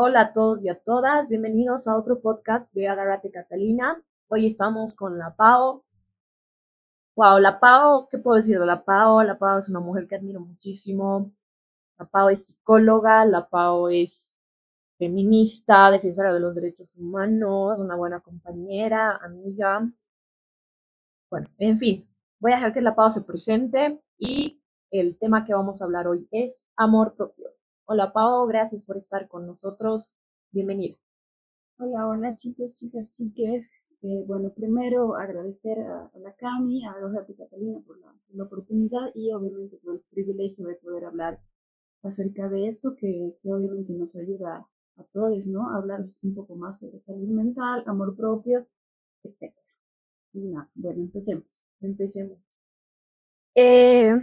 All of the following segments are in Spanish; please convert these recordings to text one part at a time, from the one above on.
Hola a todos y a todas, bienvenidos a otro podcast de Agarrate Catalina. Hoy estamos con la Pau. Wow, la Pau, ¿qué puedo decir de la Pau? La Pau es una mujer que admiro muchísimo. La Pau es psicóloga, la Pau es feminista, defensora de los derechos humanos, una buena compañera, amiga. Bueno, en fin, voy a dejar que la Pau se presente y el tema que vamos a hablar hoy es amor propio. Hola Pau, gracias por estar con nosotros. Bienvenida. Hola, hola chicos, chicas, chiques. Eh, bueno, primero agradecer a, la Cami, a Rosa y Catalina por la, oportunidad y obviamente por el privilegio de poder hablar acerca de esto que, obviamente nos ayuda a todos, ¿no? A hablar un poco más sobre salud mental, amor propio, etc. Y nada, bueno, empecemos. Empecemos. Eh,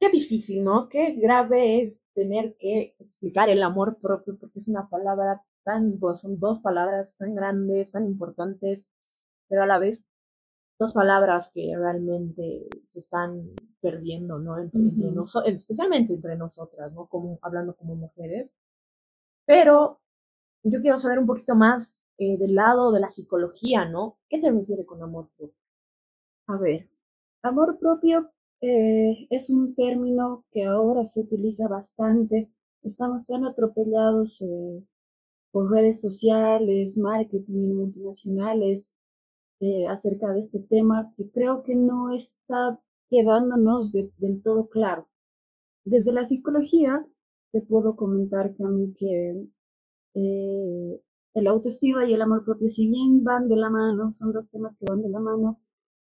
qué difícil, ¿no? Qué grave es tener que explicar el amor propio porque es una palabra tan, pues, son dos palabras tan grandes, tan importantes, pero a la vez dos palabras que realmente se están perdiendo, ¿no? Entre, especialmente entre nosotras, ¿no? Como, hablando como mujeres. Pero yo quiero saber un poquito más eh, del lado de la psicología, ¿no? ¿Qué se refiere con amor propio? A ver, amor propio eh, es un término que ahora se utiliza bastante. Estamos tan atropellados eh, por redes sociales, marketing, multinacionales, eh, acerca de este tema que creo que no está quedándonos del todo claro. Desde la psicología, te puedo comentar que a mí que el autoestima y el amor propio, si bien van de la mano, son dos temas que van de la mano,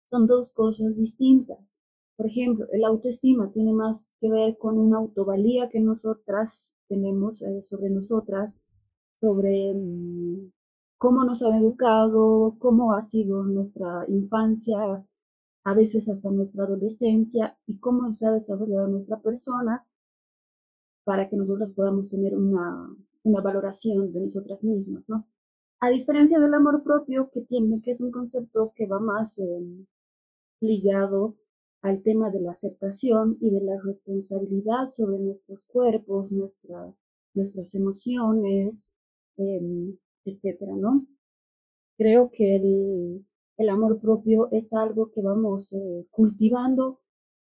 son dos cosas distintas. Por ejemplo, el autoestima tiene más que ver con una autovalía que nosotras tenemos eh, sobre nosotras, sobre mm, cómo nos han educado, cómo ha sido nuestra infancia, a veces hasta nuestra adolescencia y cómo se ha desarrollado nuestra persona para que nosotras podamos tener una, una valoración de nosotras mismas, ¿no? A diferencia del amor propio que tiene, que es un concepto que va más eh, ligado al tema de la aceptación y de la responsabilidad sobre nuestros cuerpos, nuestra, nuestras emociones, eh, etcétera, ¿no? Creo que el, el, amor propio es algo que vamos eh, cultivando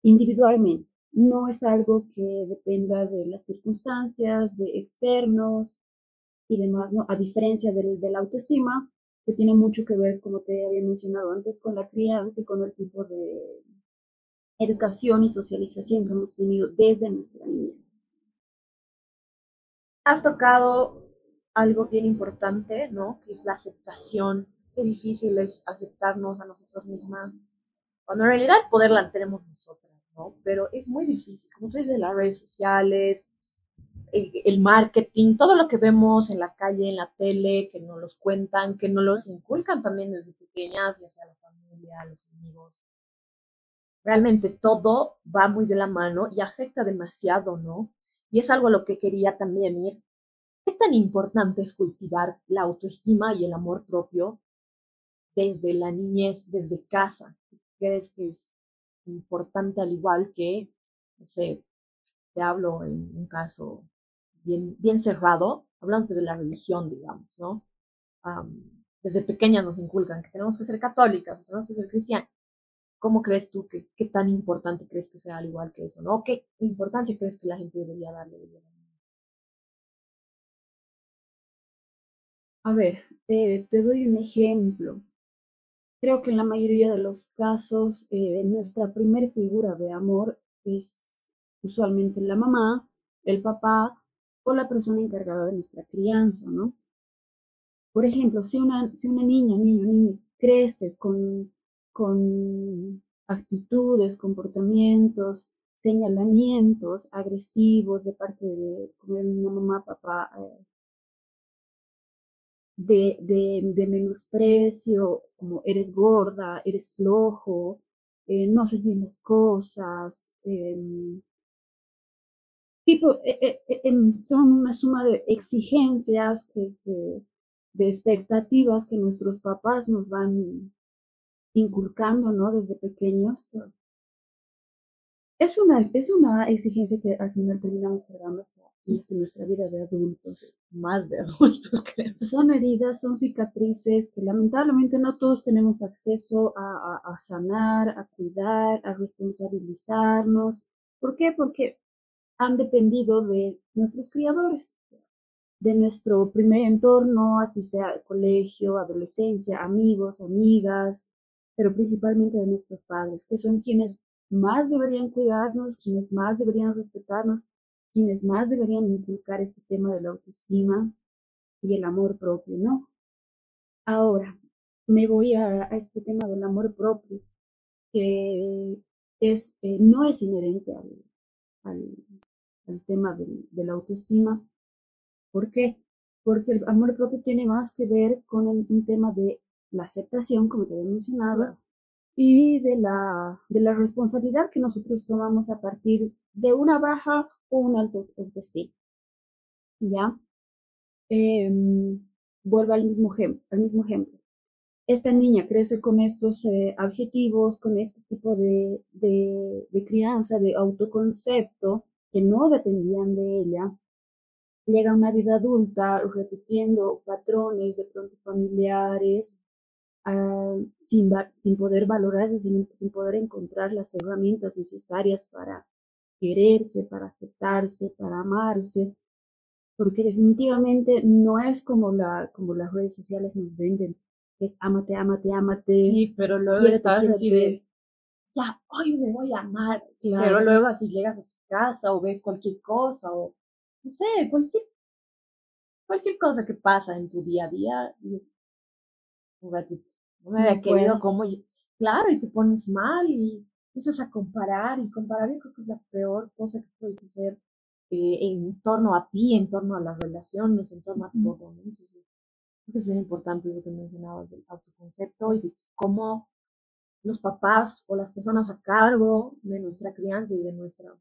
individualmente. No es algo que dependa de las circunstancias, de externos y demás, ¿no? A diferencia del, de la autoestima, que tiene mucho que ver, como te había mencionado antes, con la crianza y con el tipo de, educación y socialización que hemos tenido desde nuestra niñez. Has tocado algo bien importante, ¿no? Que es la aceptación. Qué difícil es aceptarnos a nosotros mismas, cuando en realidad el poder la tenemos nosotras, ¿no? Pero es muy difícil, como tú dices, las redes sociales, el, marketing, todo lo que vemos en la calle, en la tele, que nos los cuentan, que nos los inculcan también desde pequeñas, ya sea la familia, los amigos realmente todo va muy de la mano y afecta demasiado, ¿no? Y es algo a lo que quería también ir. ¿Qué tan importante es cultivar la autoestima y el amor propio desde la niñez, desde casa? ¿Crees que es importante al igual que, no sé, te hablo en un caso bien, bien cerrado, hablando de la religión, digamos, ¿no? desde pequeñas nos inculcan que tenemos que ser católicas, tenemos que ser cristianas ¿Cómo crees tú que qué tan importante crees que sea al igual que eso, no? ¿Qué importancia crees que la gente debería darle? A ver, te doy un ejemplo. Creo que en la mayoría de los casos eh, nuestra primera figura de amor es usualmente la mamá, el papá o la persona encargada de nuestra crianza, ¿no? Por ejemplo, si una, si una niña, niño, niño crece con con actitudes, comportamientos, señalamientos agresivos de parte de una mamá, papá, eh, de, de, menosprecio, como eres gorda, eres flojo, eh, no haces bien las cosas, em, tipo, eh, em, son una suma de exigencias, que, de expectativas que nuestros papás nos van inculcando, ¿no? Desde pequeños. es una, es una exigencia que al final terminamos cargando hasta nuestra vida de adultos. Más de adultos, creo. Son heridas, son cicatrices que lamentablemente no todos tenemos acceso a, a, sanar, a cuidar, a responsabilizarnos. ¿Por qué? Porque han dependido de nuestros criadores, de nuestro primer entorno, así sea colegio, adolescencia, amigos, amigas, pero principalmente de nuestros padres, que son quienes más deberían cuidarnos, quienes más deberían respetarnos, quienes más deberían inculcar este tema de la autoestima y el amor propio, ¿no? Ahora, me voy a, este tema del amor propio, que es, eh, no es inherente al, al, tema de la autoestima. ¿Por qué? Porque el amor propio tiene más que ver con un tema de la aceptación, como te había mencionado, y de la, de la responsabilidad que nosotros tomamos a partir de una baja o una alta autoestima. ¿Ya? Em, vuelvo al mismo, al mismo ejemplo. Esta niña crece con estos eh, adjetivos, con este tipo de, de, de crianza, de autoconcepto, que no dependían de ella, llega a una vida adulta repitiendo patrones de pronto familiares, Ah, sin, sin poder valorarse, sin, sin poder encontrar las herramientas necesarias para quererse, para aceptarse, para amarse, porque definitivamente no es como, la, como las redes sociales nos venden, es ámate, ámate, ámate. Sí, pero luego estás así de, ya, hoy me voy a amar, pero luego así llegas a tu casa o ves cualquier cosa o, no sé, cualquier, cualquier cosa que pasa en tu día a día, un ratito. No me había querido como claro, y te pones mal y empiezas a comparar y comparar yo creo que es la peor cosa que puedes hacer eh, en torno a ti, en torno a las relaciones, en torno a todo, ¿no? Entonces, creo que es bien importante lo que mencionabas del autoconcepto y de cómo los papás o las personas a cargo de nuestra crianza y de nuestra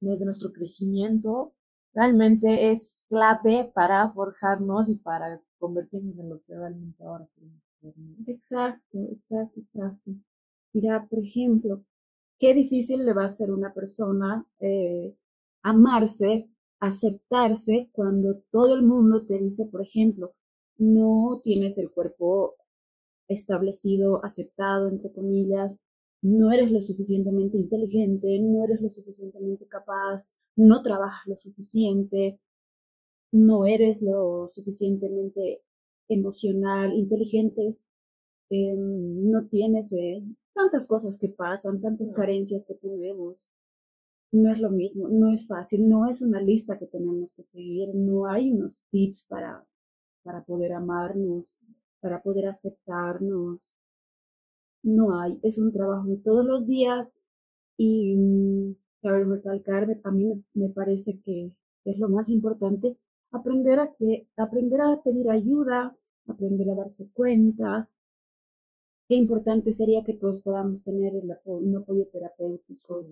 de nuestro crecimiento realmente es clave para forjarnos y para convertirnos en lo que realmente ahora queremos. Exacto, exacto, exacto. Mira, por ejemplo, qué difícil le va a ser una persona eh, amarse, aceptarse cuando todo el mundo te dice, por ejemplo, no tienes el cuerpo establecido, aceptado, entre comillas, no eres lo suficientemente inteligente, no eres lo suficientemente capaz, no trabajas lo suficiente, no eres lo suficientemente emocional, inteligente, em, no tienes eh, tantas cosas que pasan, tantas carencias que tenemos. No es lo mismo, no es fácil, no es una lista que tenemos que seguir, no hay unos tips para, para poder amarnos, para poder aceptarnos. No hay, es un trabajo de todos los días y mm, cabe recalcar, a mí me parece que es lo más importante, aprender a que, aprender a pedir ayuda, aprender a darse cuenta. Qué importante sería que todos podamos tener el, un apoyo terapéutico,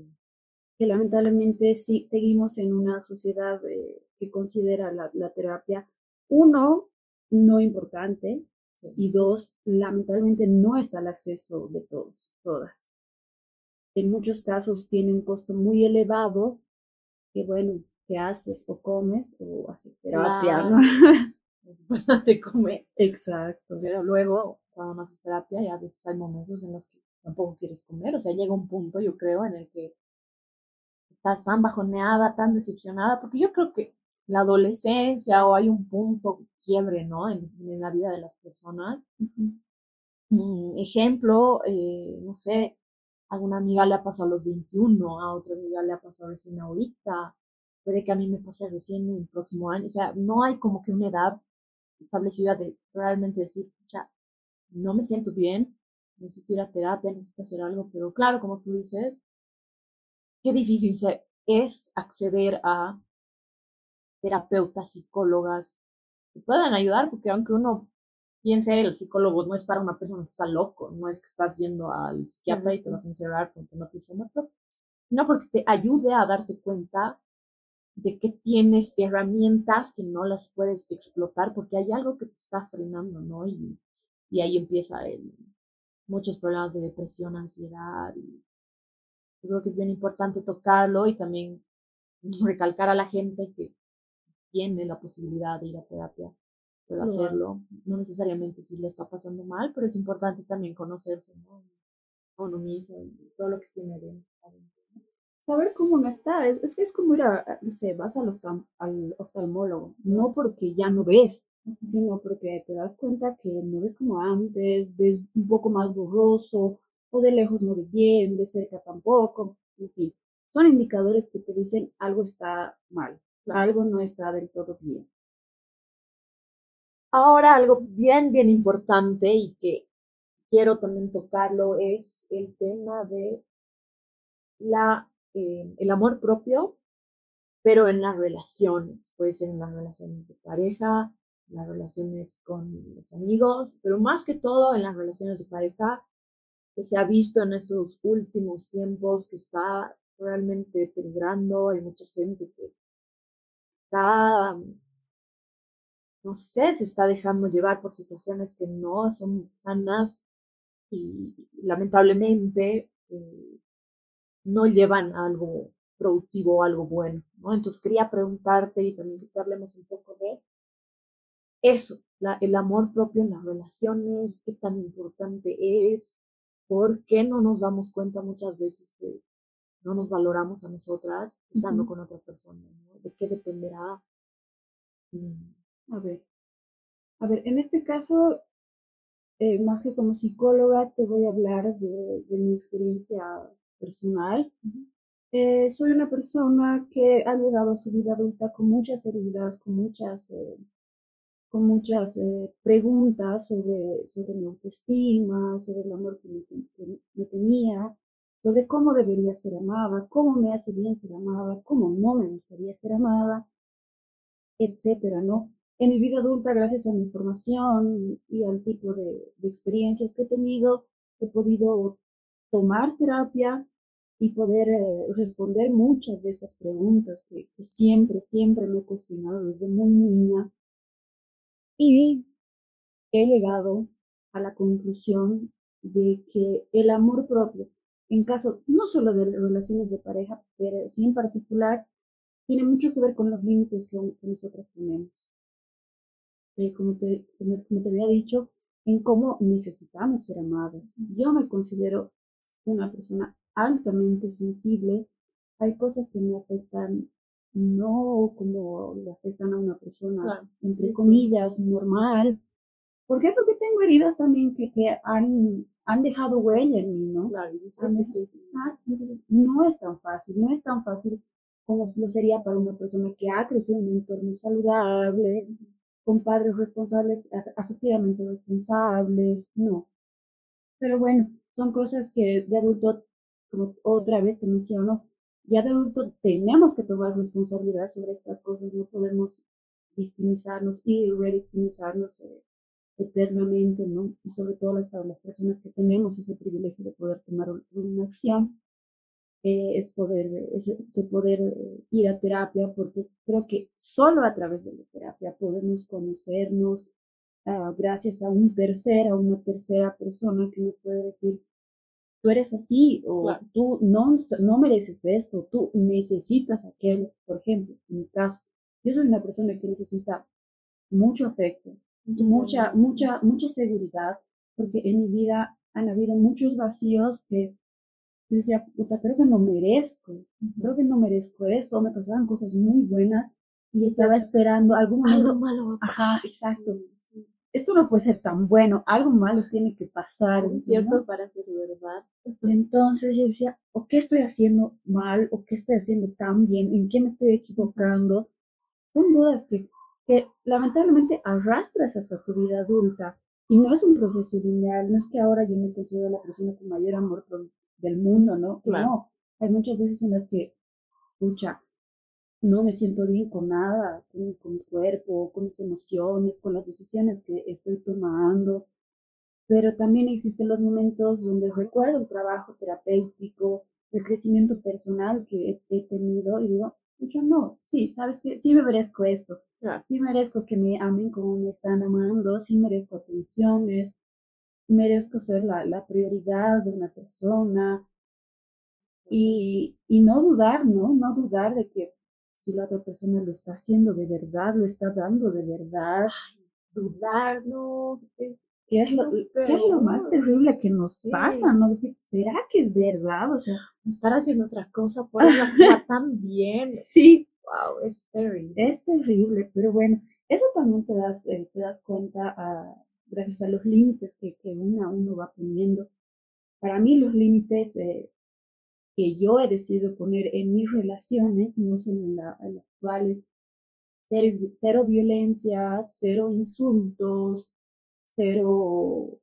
que lamentablemente sí, seguimos en una sociedad eh, que considera la, la, terapia, uno, no importante, y dos, lamentablemente no está al acceso de todos, todas. En muchos casos tiene un costo muy elevado, que bueno, que haces o comes o haces terapia, ¿no? de comer. Exacto. Pero luego, cuando no haces terapia, ya a veces hay momentos en los que tampoco quieres comer. O sea, llega un punto, yo creo, en el que estás tan bajoneada, tan decepcionada, porque yo creo que la adolescencia o hay un punto quiebre, ¿no? En, la vida de las personas. ejemplo, eh, no sé, a una amiga le ha pasado a los 21, a otra amiga le ha pasado recién ahorita, puede que a mí me pase recién en el próximo año, o sea, no hay como que una edad establecida de realmente decir, ya, no me siento bien, necesito ir a terapia, necesito hacer algo, pero claro, como tú dices, qué difícil es acceder a terapeutas, psicólogas, que puedan ayudar, porque aunque uno piense, el psicólogo no es para una persona que está loco, no es que estás yendo al psiquiatra y te vas a encerrar porque no te hizo no porque te ayude a darte cuenta de que tienes herramientas que no las puedes explotar porque hay algo que te está frenando, ¿no? Y, y ahí empieza muchos problemas de depresión, ansiedad y creo que es bien importante tocarlo y también recalcar a la gente que tiene la posibilidad de ir a terapia, puede hacerlo. No necesariamente si le está pasando mal, pero es importante también conocerse, ¿no? A uno mismo y todo lo que tiene dentro. Saber cómo no está, es, que es como ir a, no sé, vas al, al oftalmólogo, no porque ya no ves, sino porque te das cuenta que no ves como antes, ves un poco más borroso, o de lejos no ves bien, de cerca tampoco, en fin. Son indicadores que te dicen algo está mal, algo no está del todo bien. Ahora algo bien, bien importante y que quiero también tocarlo es el tema de la, eh, el amor propio, pero en las relaciones, puede ser en las relaciones de pareja, en las relaciones con los amigos, pero más que todo en las relaciones de pareja, que se ha visto en estos últimos tiempos que está realmente peligrando, hay mucha gente que está, no sé, se está dejando llevar por situaciones que no son sanas y lamentablemente eh, no llevan a algo productivo o algo bueno, ¿no? Entonces quería preguntarte y también que hablemos un poco de eso, el amor propio en las relaciones, qué tan importante es, por qué no nos damos cuenta muchas veces que no nos valoramos a nosotras estando con otra persona, ¿no? ¿De qué dependerá? Mm, a ver, a ver, en este caso, eh, más que como psicóloga, te voy a hablar de, mi experiencia personal. Eh, soy una persona que ha llegado a su vida adulta con muchas heridas, con muchas eh, con muchas eh, preguntas sobre, sobre mi autoestima, sobre el amor que me, tenía, sobre cómo debería ser amada, cómo me hace bien ser amada, cómo no me gustaría ser amada, etcétera, ¿no? En mi vida adulta, gracias a mi formación y al tipo de, experiencias que he tenido, he podido tomar terapia y poder eh, responder muchas de esas preguntas que, que siempre, siempre me he cuestionado desde muy niña y he llegado a la conclusión de que el amor propio, en caso no solo de relaciones de pareja, pero sí en particular, tiene mucho que ver con los límites que, nosotras ponemos. Eh, como, te, como, te había dicho, en cómo necesitamos ser amadas. Yo me considero una persona altamente sensible. Hay cosas que me afectan no como le afectan a una persona, entre comillas, normal. ¿Por qué? Porque tengo heridas también que, que han, han dejado huella en mí, ¿no? Claro, Entonces, no es tan fácil, no es tan fácil como lo sería para una persona que ha crecido en un entorno saludable, con padres responsables, afectivamente responsables, no. Pero bueno, son cosas que de adulto, como otra vez te menciono, ya de adulto tenemos que tomar responsabilidad sobre estas cosas, no podemos victimizarnos y revictimizarnos eh, eternamente, ¿no? Y sobre todo para las personas que tenemos ese privilegio de poder tomar una acción, eh, es poder, es, poder eh, ir a terapia, porque creo que solo a través de la terapia podemos conocernos, ah, gracias a un tercer, a una tercera persona que nos puede decir tú eres así o tú no, no mereces esto, tú necesitas aquello. Por ejemplo, en mi caso, yo soy una persona que necesita mucho afecto, mucha, mucha, mucha seguridad, porque en mi vida han habido muchos vacíos que yo decía, puta, creo que no merezco, creo que no merezco esto, me pasaban cosas muy buenas y estaba esperando algún Algo malo. Ajá, exacto esto no puede ser tan bueno, algo malo tiene que pasar. Es cierto para ser verdad. Entonces yo decía, o qué estoy haciendo mal, o qué estoy haciendo tan bien, en qué me estoy equivocando. Son dudas que, que lamentablemente arrastras hasta tu vida adulta. Y no es un proceso lineal, no es que ahora yo me considero la persona con mayor amor del mundo, ¿no? No, hay muchas veces en las que, escucha, no me siento bien con nada, con, mi cuerpo, con mis emociones, con las decisiones que estoy tomando. Pero también existen los momentos donde recuerdo el trabajo terapéutico, el crecimiento personal que he, tenido y digo, yo no, sí, sabes que sí me merezco esto, sí merezco que me amen como me están amando, sí merezco atenciones, merezco ser la, la prioridad de una persona, Y, y no dudar, ¿no? No dudar de que si la otra persona lo está haciendo de verdad, lo está dando de verdad. dudar, no. ¿Qué es, lo, ¿Qué es lo más terrible que nos pasa? ¿No? Decir, ¿será que es verdad? O sea, estar haciendo otra cosa por eso tan bien. Sí. Wow, es terrible. Es terrible, pero bueno, eso también te das, eh, te das cuenta a, ah, gracias a los límites que, que uno, uno va poniendo. Para mí los límites eh, que yo he decidido poner en mis relaciones, no son en, las actuales, cero, violencia, cero insultos, cero,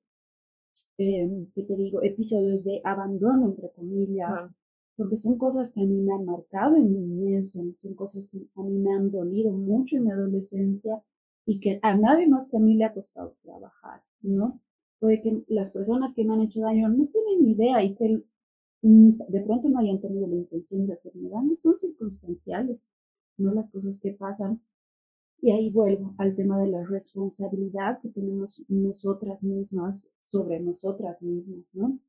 eh, ¿qué te digo?, episodios de abandono, entre comillas, porque son cosas que a mí me han marcado en mi niñez, son, cosas que a mí me han dolido mucho en mi adolescencia y que a nadie más que a mí le ha costado trabajar, ¿no? Puede que las personas que me han hecho daño no tienen idea y que de pronto no hayan tenido la intención de hacerme daño, son circunstanciales, no las cosas que pasan. Y ahí vuelvo al tema de la responsabilidad que tenemos nosotras mismas sobre nosotras mismas, ¿no?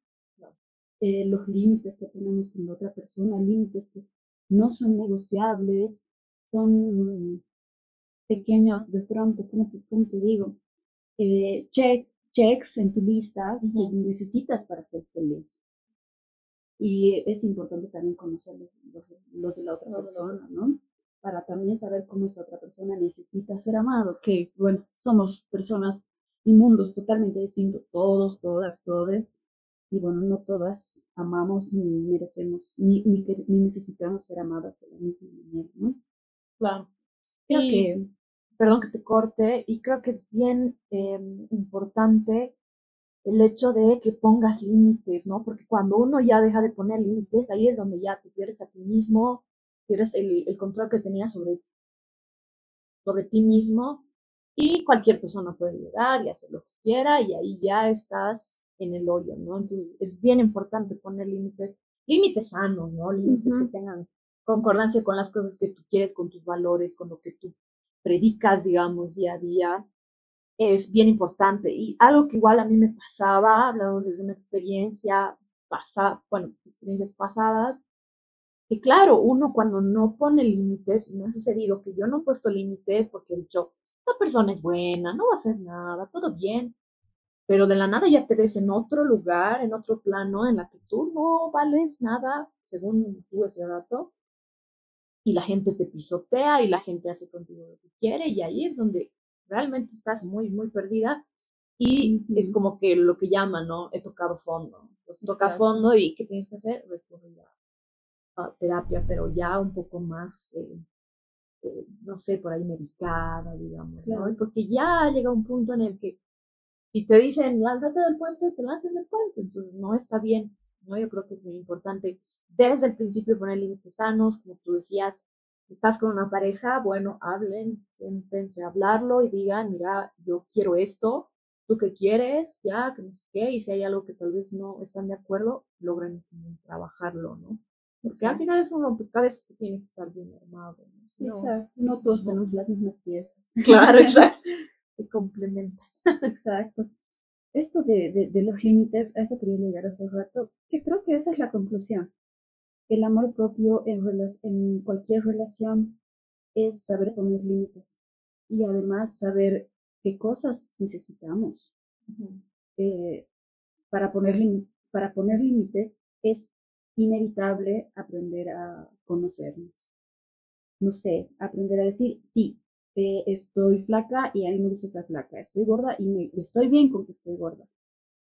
Eh, los límites que ponemos con la otra persona, límites que no son negociables, son pequeños de pronto, como te, digo, eh, check, checks en tu lista que necesitas para ser feliz. Y es importante también conocer los, de la otra persona, ¿no? Para también saber cómo esa otra persona necesita ser amado, que, bueno, somos personas y mundos totalmente distintos, todos, todas, todes, y bueno, no todas amamos ni merecemos, ni, ni, necesitamos ser amadas de la misma manera, ¿no? Claro. Creo que, perdón que te corte, y creo que es bien em, importante el hecho de que pongas límites, ¿no? Porque cuando uno ya deja de poner límites, ahí es donde ya te pierdes a ti mismo, pierdes el, el control que tenías sobre, sobre ti mismo, y cualquier persona puede llegar y hacer lo que quiera, y ahí ya estás en el hoyo, ¿no? Entonces es bien importante poner límites, límites sanos, ¿no? Límites que tengan concordancia con las cosas que tú quieres, con tus valores, con lo que tú predicas, digamos, día a día, es bien importante. Y algo que igual a mí me pasaba, hablando desde una experiencia pasada, bueno, experiencias pasadas, que claro, uno cuando no pone límites, me ha sucedido que yo no he puesto límites porque he dicho, la persona es buena, no va a hacer nada, todo bien, pero de la nada ya te ves en otro lugar, en otro plano, en la que tú no vales nada, según tú ese rato, y la gente te pisotea y la gente hace contigo lo que quiere, y ahí es donde realmente estás muy, muy perdida, y es como que lo que llaman, ¿no? He tocado fondo. Pues tocas fondo y ¿qué tienes que hacer? Recurrir a, terapia, pero ya un poco más, eh, eh, no sé, por ahí medicada, digamos, ¿no? Porque ya llega un punto en el que si te dicen lánzate del puente, te lanzas del puente. Entonces no está bien, ¿no? Yo creo que es muy importante desde el principio poner límites sanos, como tú decías, estás con una pareja, bueno, hablen, siéntense a hablarlo y digan, mira, yo quiero esto, tú qué quieres, ya, que no sé qué, y si hay algo que tal vez no están de acuerdo, logren trabajarlo, ¿no? Porque al final es un rompecabezas que tiene que estar bien armado. ¿no? exacto. No todos tenemos las mismas piezas. Claro, exacto. Se complementan. Exacto. Esto de, de, los límites, a eso quería llegar hace rato, que creo que esa es la conclusión. El amor propio en, en cualquier relación es saber poner límites y además saber qué cosas necesitamos. Eh, para, poner para poner límites es inevitable aprender a conocernos. No sé, aprender a decir, sí, estoy flaca y a mí me gusta estar flaca, estoy gorda y me, estoy bien con que estoy gorda.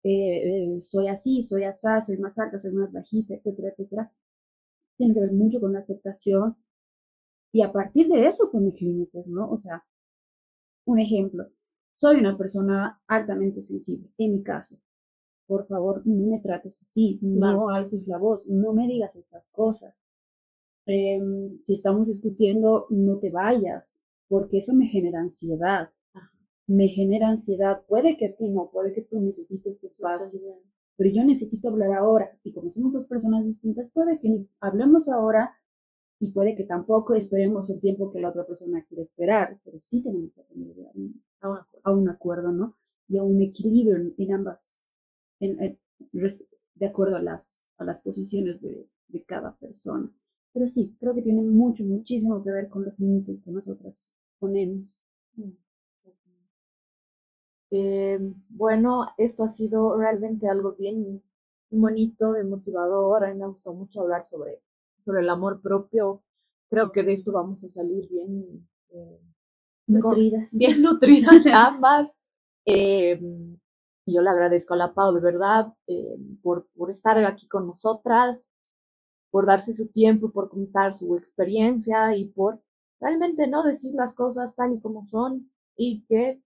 Eh, eh, soy así, soy asá, soy más alta, soy más bajita, etcétera, etcétera. Tiene que ver mucho con la aceptación y a partir de eso pones límites, ¿no? O sea, un ejemplo, soy una persona altamente sensible, en mi caso. Por favor, no me trates así, no alces la voz, no me digas estas cosas. Em, si estamos discutiendo, no te vayas, porque eso me genera ansiedad. Me genera ansiedad. Puede que a ti no, puede que tú necesites este espacio, pero yo necesito hablar ahora. Y como somos dos personas distintas, puede que hablemos ahora y puede que tampoco esperemos el tiempo que la otra persona quiere esperar, pero sí tenemos que tener a un acuerdo, ¿no? Y a un equilibrio en, ambas, de acuerdo a las, a las posiciones de, de cada persona. Pero sí, creo que tiene mucho, muchísimo que ver con los límites que nosotras ponemos. Eh, bueno, esto ha sido realmente algo bien bonito, motivador. A mí me gustó mucho hablar sobre, sobre el amor propio. Creo que de esto vamos a salir bien eh, nutridas. Bien nutridas ambas. Eh, yo le agradezco a la Pau de verdad eh, por, por estar aquí con nosotras, por darse su tiempo, por contar su experiencia y por realmente no decir las cosas tal y como son y que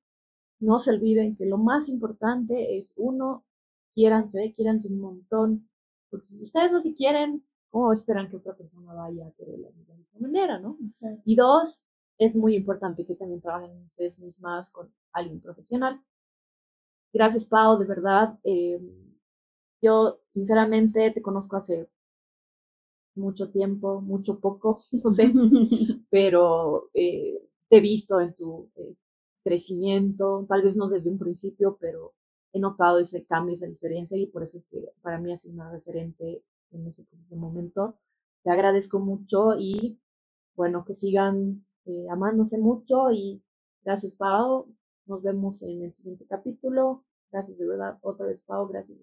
no se olviden que lo más importante es uno, quiéranse, quiéranse un montón, porque si ustedes no se quieren, ¿cómo esperan que otra persona vaya a querer la vida de esa manera, no? Y dos, es muy importante que también trabajen ustedes mismas con alguien profesional. Gracias, Pau, de verdad. Eh, yo, sinceramente, te conozco hace mucho tiempo, mucho poco, no sé, pero eh, te he visto en tu eh, crecimiento, tal vez no desde un principio, pero he notado ese cambio, esa diferencia y por eso es que para mí ha sido una referente en ese, momento. Te agradezco mucho y bueno, que sigan eh, amándose mucho y gracias Pau, nos vemos en el siguiente capítulo. Gracias de verdad, otra vez Pau, gracias.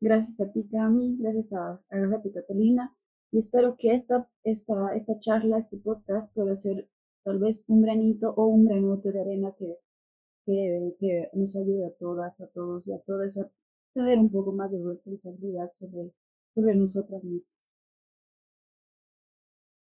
Gracias a ti, Cami, gracias a, a y Catalina y espero que esta, esta, esta charla, este podcast pueda ser tal vez un granito o un granote de arena que, que, nos ayude a todas, a todos y a todas a tener un poco más de responsabilidad sobre, sobre nosotras mismas.